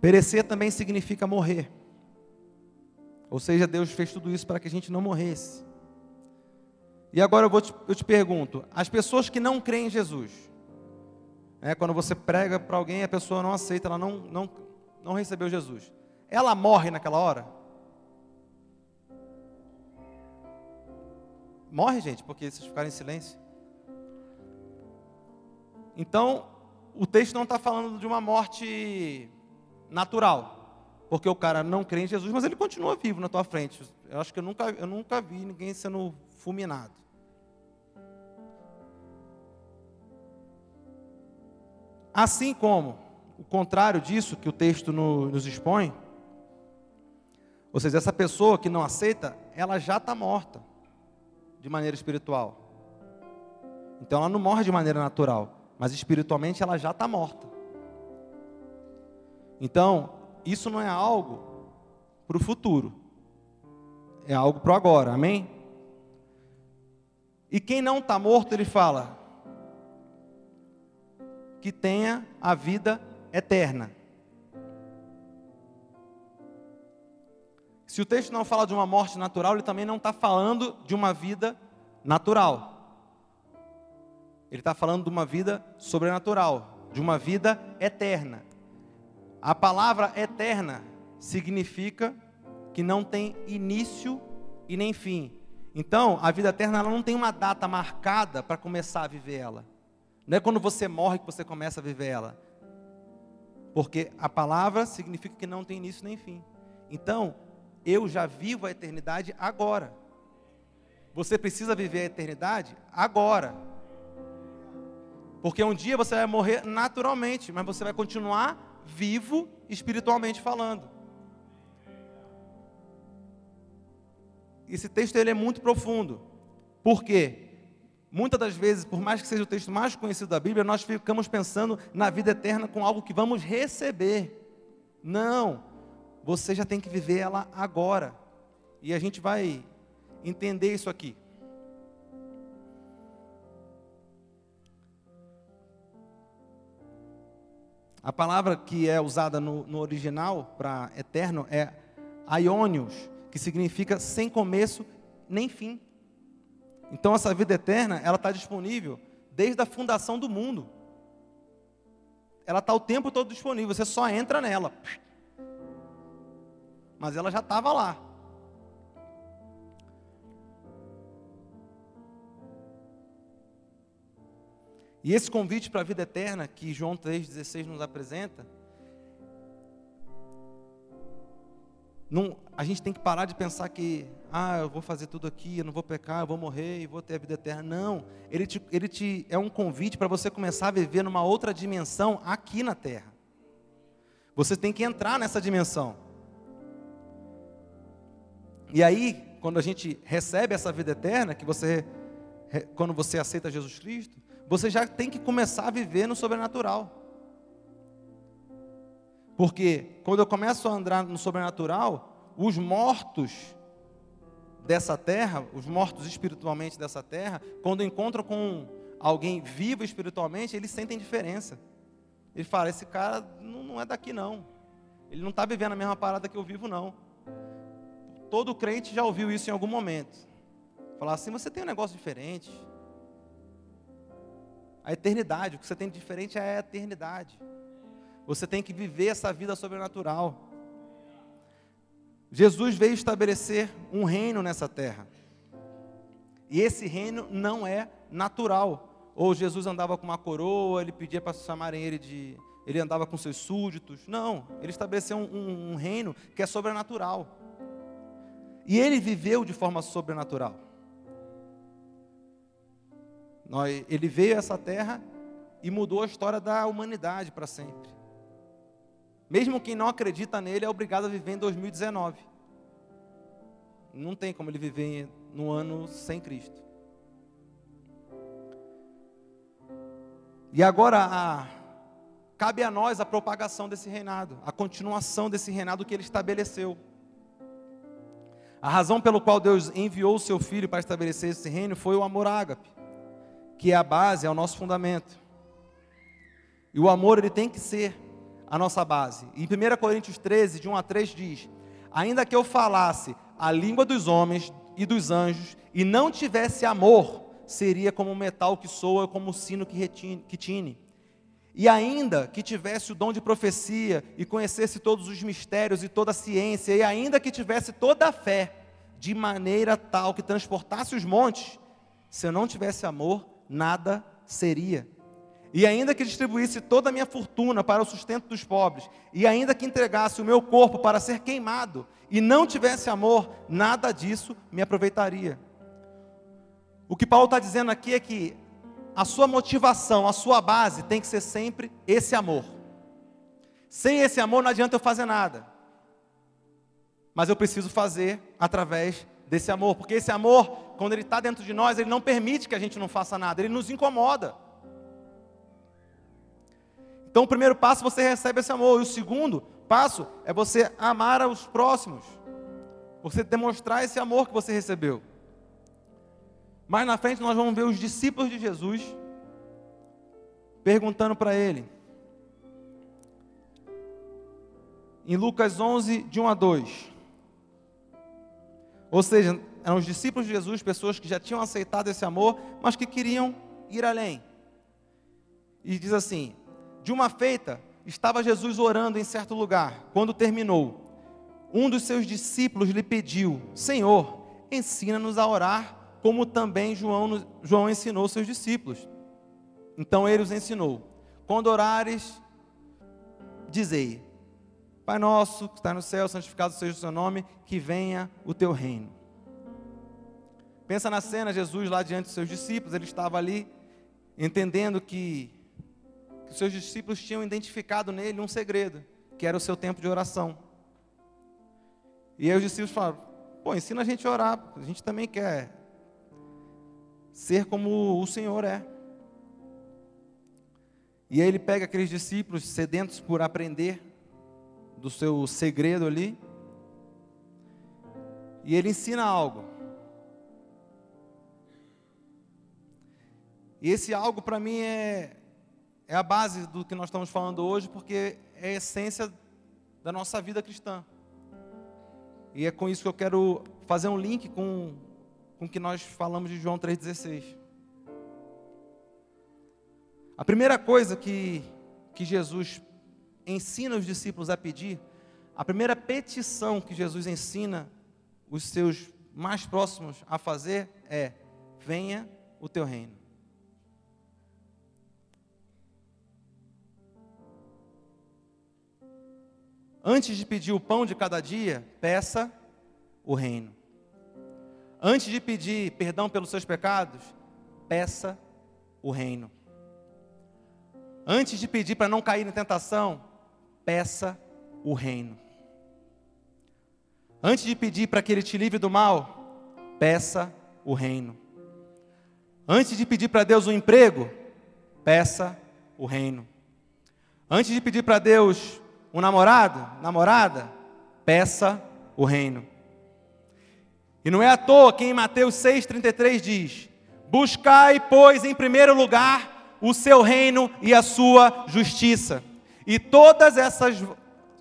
Perecer também significa morrer. Ou seja, Deus fez tudo isso para que a gente não morresse. E agora eu, vou te, eu te pergunto: as pessoas que não creem em Jesus, né, quando você prega para alguém a pessoa não aceita, ela não, não, não recebeu Jesus, ela morre naquela hora? Morre, gente, porque vocês ficarem em silêncio. Então, o texto não está falando de uma morte natural. Porque o cara não crê em Jesus, mas ele continua vivo na tua frente. Eu acho que eu nunca, eu nunca vi ninguém sendo fulminado. Assim como o contrário disso que o texto no, nos expõe, ou seja, essa pessoa que não aceita, ela já está morta. de maneira espiritual. Então ela não morre de maneira natural, mas espiritualmente ela já está morta. Então, isso não é algo para o futuro, é algo para agora, amém? E quem não está morto, ele fala que tenha a vida eterna. Se o texto não fala de uma morte natural, ele também não está falando de uma vida natural. Ele está falando de uma vida sobrenatural, de uma vida eterna. A palavra eterna significa que não tem início e nem fim. Então, a vida eterna ela não tem uma data marcada para começar a viver ela. Não é quando você morre que você começa a viver ela. Porque a palavra significa que não tem início nem fim. Então, eu já vivo a eternidade agora. Você precisa viver a eternidade agora. Porque um dia você vai morrer naturalmente, mas você vai continuar vivo espiritualmente falando. Esse texto ele é muito profundo. Por quê? Muitas das vezes, por mais que seja o texto mais conhecido da Bíblia, nós ficamos pensando na vida eterna com algo que vamos receber. Não, você já tem que viver ela agora. E a gente vai entender isso aqui. A palavra que é usada no, no original para eterno é aionios, que significa sem começo nem fim. Então essa vida eterna, ela está disponível desde a fundação do mundo. Ela está o tempo todo disponível, você só entra nela. Mas ela já estava lá. E esse convite para a vida eterna que João 3,16 nos apresenta, não, a gente tem que parar de pensar que, ah, eu vou fazer tudo aqui, eu não vou pecar, eu vou morrer e vou ter a vida eterna. Não, ele te, ele te é um convite para você começar a viver numa outra dimensão aqui na terra. Você tem que entrar nessa dimensão. E aí, quando a gente recebe essa vida eterna, que você, quando você aceita Jesus Cristo, você já tem que começar a viver no sobrenatural. Porque quando eu começo a andar no sobrenatural, os mortos dessa terra, os mortos espiritualmente dessa terra, quando encontram com alguém vivo espiritualmente, eles sentem diferença. Ele fala: esse cara não é daqui não. Ele não está vivendo a mesma parada que eu vivo não. Todo crente já ouviu isso em algum momento. Falar assim: você tem um negócio diferente. A eternidade, o que você tem de diferente é a eternidade. Você tem que viver essa vida sobrenatural. Jesus veio estabelecer um reino nessa terra. E esse reino não é natural. Ou Jesus andava com uma coroa, ele pedia para chamarem ele de. Ele andava com seus súditos. Não, ele estabeleceu um, um, um reino que é sobrenatural. E ele viveu de forma sobrenatural. Ele veio a essa terra e mudou a história da humanidade para sempre. Mesmo quem não acredita nele é obrigado a viver em 2019. Não tem como ele viver no ano sem Cristo. E agora a, cabe a nós a propagação desse reinado, a continuação desse reinado que ele estabeleceu. A razão pelo qual Deus enviou o seu filho para estabelecer esse reino foi o amor ágape, que é a base, é o nosso fundamento. E o amor ele tem que ser a nossa base. Em 1 Coríntios 13, de 1 a 3 diz: Ainda que eu falasse a língua dos homens e dos anjos e não tivesse amor, seria como um metal que soa, como um sino que, retine, que tine. E ainda que tivesse o dom de profecia e conhecesse todos os mistérios e toda a ciência, e ainda que tivesse toda a fé, de maneira tal que transportasse os montes, se eu não tivesse amor, nada seria. E ainda que distribuísse toda a minha fortuna para o sustento dos pobres, e ainda que entregasse o meu corpo para ser queimado, e não tivesse amor, nada disso me aproveitaria. O que Paulo está dizendo aqui é que a sua motivação, a sua base tem que ser sempre esse amor. Sem esse amor não adianta eu fazer nada. Mas eu preciso fazer através desse amor, porque esse amor, quando ele está dentro de nós, ele não permite que a gente não faça nada, ele nos incomoda. Então, o primeiro passo você recebe esse amor, e o segundo passo é você amar os próximos, você demonstrar esse amor que você recebeu. Mais na frente nós vamos ver os discípulos de Jesus perguntando para ele. Em Lucas 11, de 1 a 2. Ou seja, eram os discípulos de Jesus, pessoas que já tinham aceitado esse amor, mas que queriam ir além. E diz assim: De uma feita, estava Jesus orando em certo lugar. Quando terminou, um dos seus discípulos lhe pediu: Senhor, ensina-nos a orar como também João, João ensinou seus discípulos. Então ele os ensinou: quando orares, dizei: Pai nosso que está no céu, santificado seja o seu nome, que venha o teu reino. Pensa na cena, Jesus lá diante dos seus discípulos, ele estava ali entendendo que, que seus discípulos tinham identificado nele um segredo, que era o seu tempo de oração. E aí os discípulos falaram: Pô, ensina a gente a orar, a gente também quer ser como o Senhor é. E aí ele pega aqueles discípulos sedentos por aprender do seu segredo ali, e ele ensina algo. E esse algo para mim é, é a base do que nós estamos falando hoje, porque é a essência da nossa vida cristã. E é com isso que eu quero fazer um link com com que nós falamos de João 3,16. A primeira coisa que, que Jesus ensina os discípulos a pedir, a primeira petição que Jesus ensina os seus mais próximos a fazer é: venha o teu reino. Antes de pedir o pão de cada dia, peça o reino. Antes de pedir perdão pelos seus pecados, peça o reino. Antes de pedir para não cair em tentação, peça o reino. Antes de pedir para que ele te livre do mal, peça o reino. Antes de pedir para Deus um emprego, peça o reino. Antes de pedir para Deus um namorado, namorada, peça o reino. E não é à toa que em Mateus 6,33 diz: Buscai, pois, em primeiro lugar o seu reino e a sua justiça, e todas essas,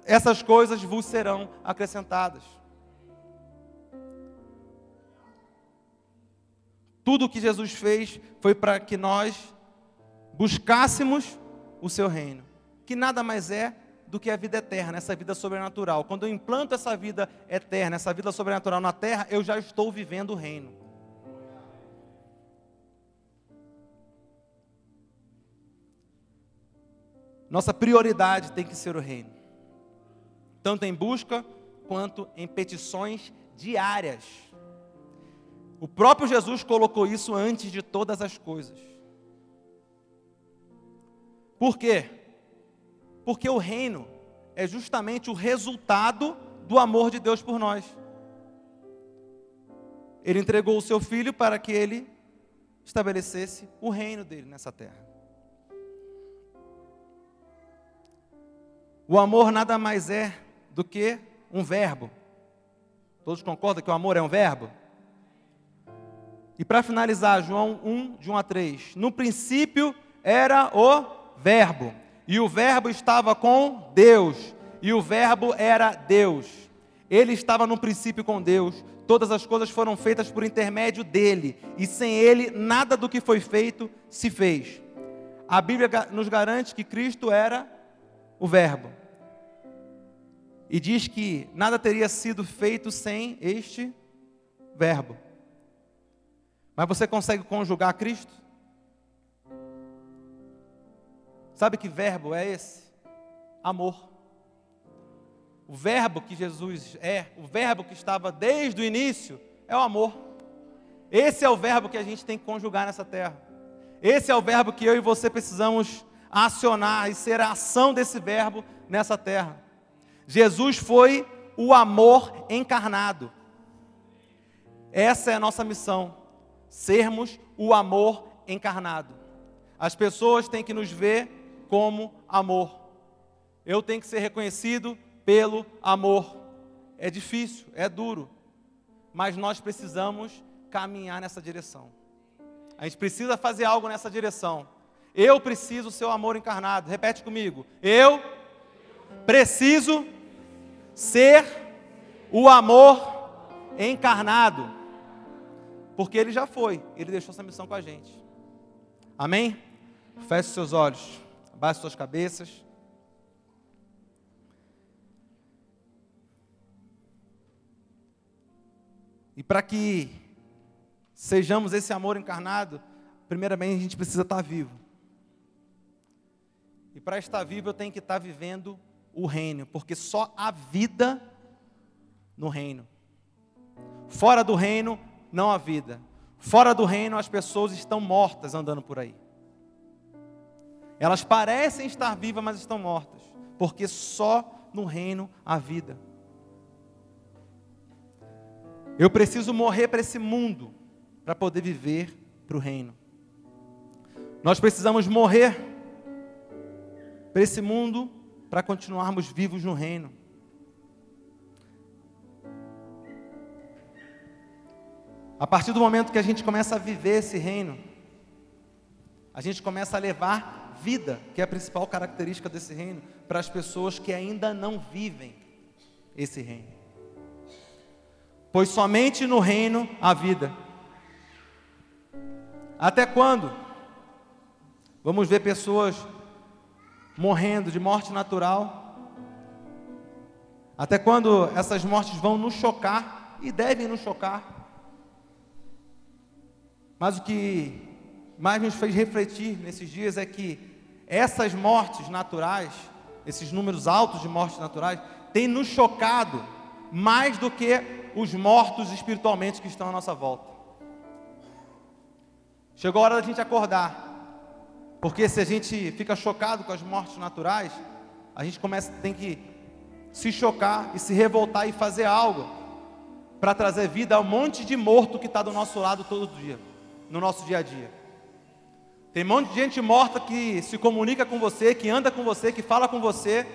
essas coisas vos serão acrescentadas. Tudo o que Jesus fez foi para que nós buscássemos o seu reino, que nada mais é do que a vida eterna, essa vida sobrenatural. Quando eu implanto essa vida eterna, essa vida sobrenatural na terra, eu já estou vivendo o reino. Nossa prioridade tem que ser o reino, tanto em busca quanto em petições diárias. O próprio Jesus colocou isso antes de todas as coisas. Por quê? Porque o reino é justamente o resultado do amor de Deus por nós. Ele entregou o seu filho para que ele estabelecesse o reino dele nessa terra. O amor nada mais é do que um verbo. Todos concordam que o amor é um verbo? E para finalizar, João 1, de 1 a 3. No princípio era o Verbo, e o Verbo estava com Deus, e o Verbo era Deus. Ele estava no princípio com Deus, todas as coisas foram feitas por intermédio dele, e sem ele nada do que foi feito se fez. A Bíblia nos garante que Cristo era o Verbo. E diz que nada teria sido feito sem este Verbo. Mas você consegue conjugar Cristo? Sabe que verbo é esse? Amor. O verbo que Jesus é, o verbo que estava desde o início, é o amor. Esse é o verbo que a gente tem que conjugar nessa terra. Esse é o verbo que eu e você precisamos acionar e ser a ação desse verbo nessa terra. Jesus foi o amor encarnado. Essa é a nossa missão, sermos o amor encarnado. As pessoas têm que nos ver como amor. Eu tenho que ser reconhecido pelo amor. É difícil, é duro, mas nós precisamos caminhar nessa direção. A gente precisa fazer algo nessa direção. Eu preciso ser o amor encarnado. Repete comigo. Eu preciso ser o amor encarnado. Porque ele já foi, ele deixou essa missão com a gente. Amém? Feche seus olhos, abaixe suas cabeças. E para que sejamos esse amor encarnado, primeiramente a gente precisa estar vivo. E para estar vivo eu tenho que estar vivendo o reino, porque só há vida no reino. Fora do reino não há vida. Fora do reino as pessoas estão mortas andando por aí. Elas parecem estar vivas, mas estão mortas, porque só no reino há vida. Eu preciso morrer para esse mundo para poder viver para o reino. Nós precisamos morrer para esse mundo para continuarmos vivos no reino. A partir do momento que a gente começa a viver esse reino, a gente começa a levar vida, que é a principal característica desse reino, para as pessoas que ainda não vivem esse reino pois somente no reino há vida. Até quando? Vamos ver pessoas morrendo de morte natural. Até quando essas mortes vão nos chocar e devem nos chocar. Mas o que mais nos fez refletir nesses dias é que essas mortes naturais, esses números altos de mortes naturais, têm nos chocado mais do que os mortos espiritualmente que estão à nossa volta. Chegou a hora da gente acordar. Porque se a gente fica chocado com as mortes naturais, a gente começa tem que se chocar e se revoltar e fazer algo para trazer vida a um monte de morto que está do nosso lado todo dia, no nosso dia a dia. Tem um monte de gente morta que se comunica com você, que anda com você, que fala com você,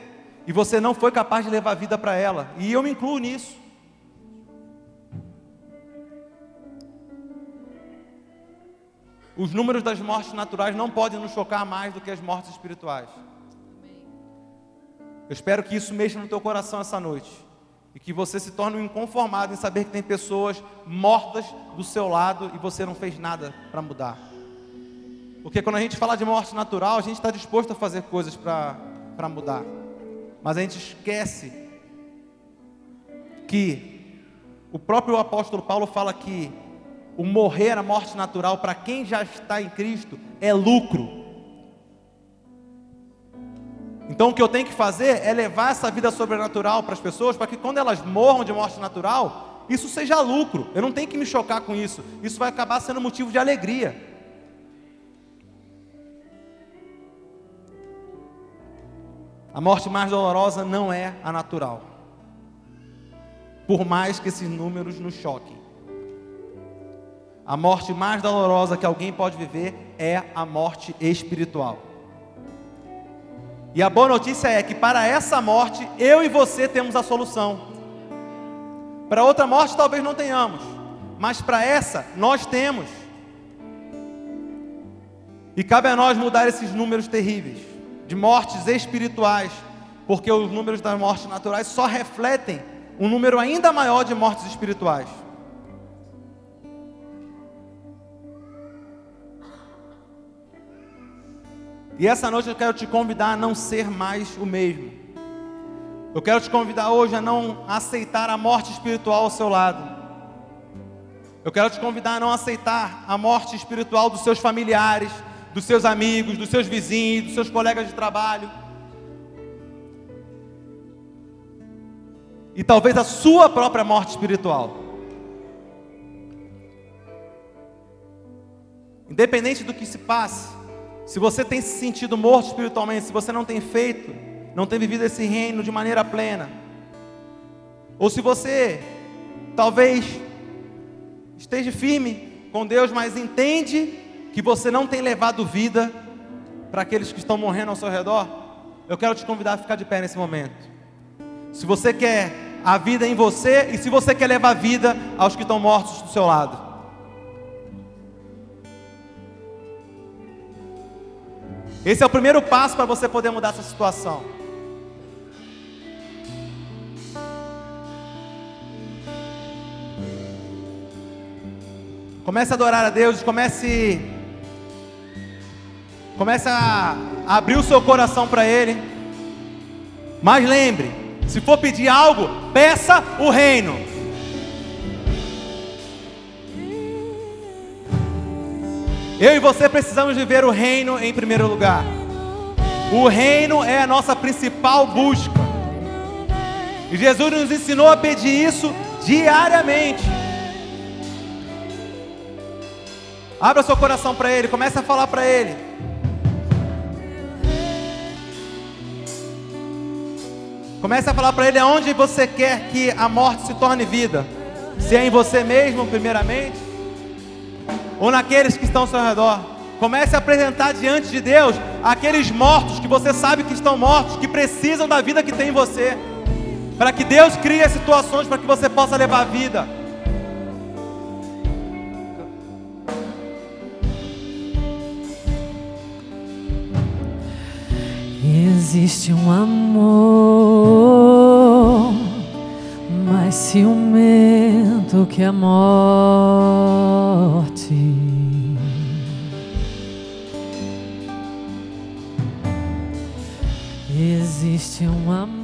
e você não foi capaz de levar vida para ela. E eu me incluo nisso. Os números das mortes naturais não podem nos chocar mais do que as mortes espirituais. Eu espero que isso mexa no teu coração essa noite. E que você se torne um inconformado em saber que tem pessoas mortas do seu lado e você não fez nada para mudar. Porque quando a gente fala de morte natural, a gente está disposto a fazer coisas para mudar. Mas a gente esquece que o próprio apóstolo Paulo fala que o morrer a morte natural para quem já está em Cristo é lucro. Então o que eu tenho que fazer é levar essa vida sobrenatural para as pessoas, para que quando elas morram de morte natural, isso seja lucro. Eu não tenho que me chocar com isso. Isso vai acabar sendo motivo de alegria. A morte mais dolorosa não é a natural. Por mais que esses números nos choquem. A morte mais dolorosa que alguém pode viver é a morte espiritual. E a boa notícia é que para essa morte, eu e você temos a solução. Para outra morte, talvez não tenhamos, mas para essa, nós temos. E cabe a nós mudar esses números terríveis de mortes espirituais, porque os números das mortes naturais só refletem um número ainda maior de mortes espirituais. E essa noite eu quero te convidar a não ser mais o mesmo. Eu quero te convidar hoje a não aceitar a morte espiritual ao seu lado. Eu quero te convidar a não aceitar a morte espiritual dos seus familiares, dos seus amigos, dos seus vizinhos, dos seus colegas de trabalho. E talvez a sua própria morte espiritual. Independente do que se passe, se você tem se sentido morto espiritualmente, se você não tem feito, não tem vivido esse reino de maneira plena, ou se você talvez esteja firme com Deus, mas entende que você não tem levado vida para aqueles que estão morrendo ao seu redor. Eu quero te convidar a ficar de pé nesse momento. Se você quer a vida em você e se você quer levar vida aos que estão mortos do seu lado. Esse é o primeiro passo para você poder mudar essa situação. Comece a adorar a Deus, comece comece a abrir o seu coração para ele. Mas lembre, se for pedir algo, peça o reino. Eu e você precisamos viver o reino em primeiro lugar. O reino é a nossa principal busca. E Jesus nos ensinou a pedir isso diariamente. Abra seu coração para Ele, comece a falar para Ele. Comece a falar para Ele aonde você quer que a morte se torne vida. Se é em você mesmo, primeiramente, ou naqueles que estão ao seu redor. Comece a apresentar diante de Deus aqueles mortos que você sabe que estão mortos, que precisam da vida que tem em você. Para que Deus crie situações para que você possa levar vida. Existe um amor mais ciumento que a morte. Existe um amor